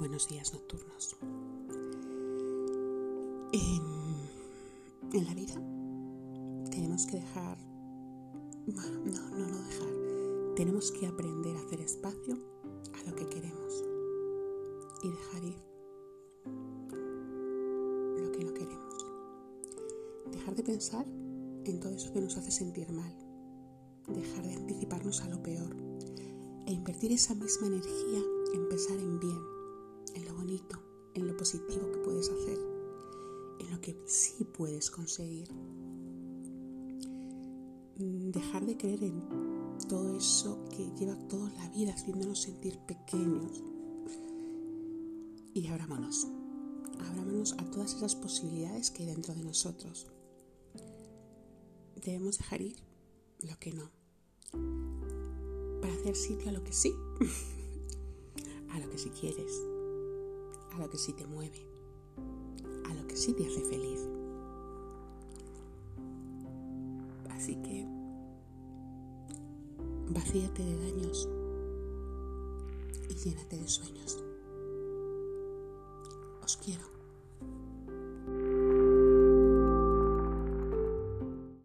buenos días nocturnos. En, en, la vida tenemos que dejar, no, no, no dejar, tenemos que aprender a hacer espacio a lo que queremos y dejar ir lo que no queremos. Dejar de pensar en todo eso que nos hace sentir mal, dejar de anticiparnos a lo peor e invertir esa misma energía en pensar en bien, en lo positivo que puedes hacer, en lo que sí puedes conseguir. Dejar de creer en todo eso que lleva toda la vida haciéndonos sentir pequeños. Y abrámonos, abrámonos a todas esas posibilidades que hay dentro de nosotros. Debemos dejar ir lo que no, para hacer sitio a lo que sí. a lo que sí quieres, lo que sí te mueve, a lo que sí te hace feliz. Así que vacíate de daños y llénate de sueños.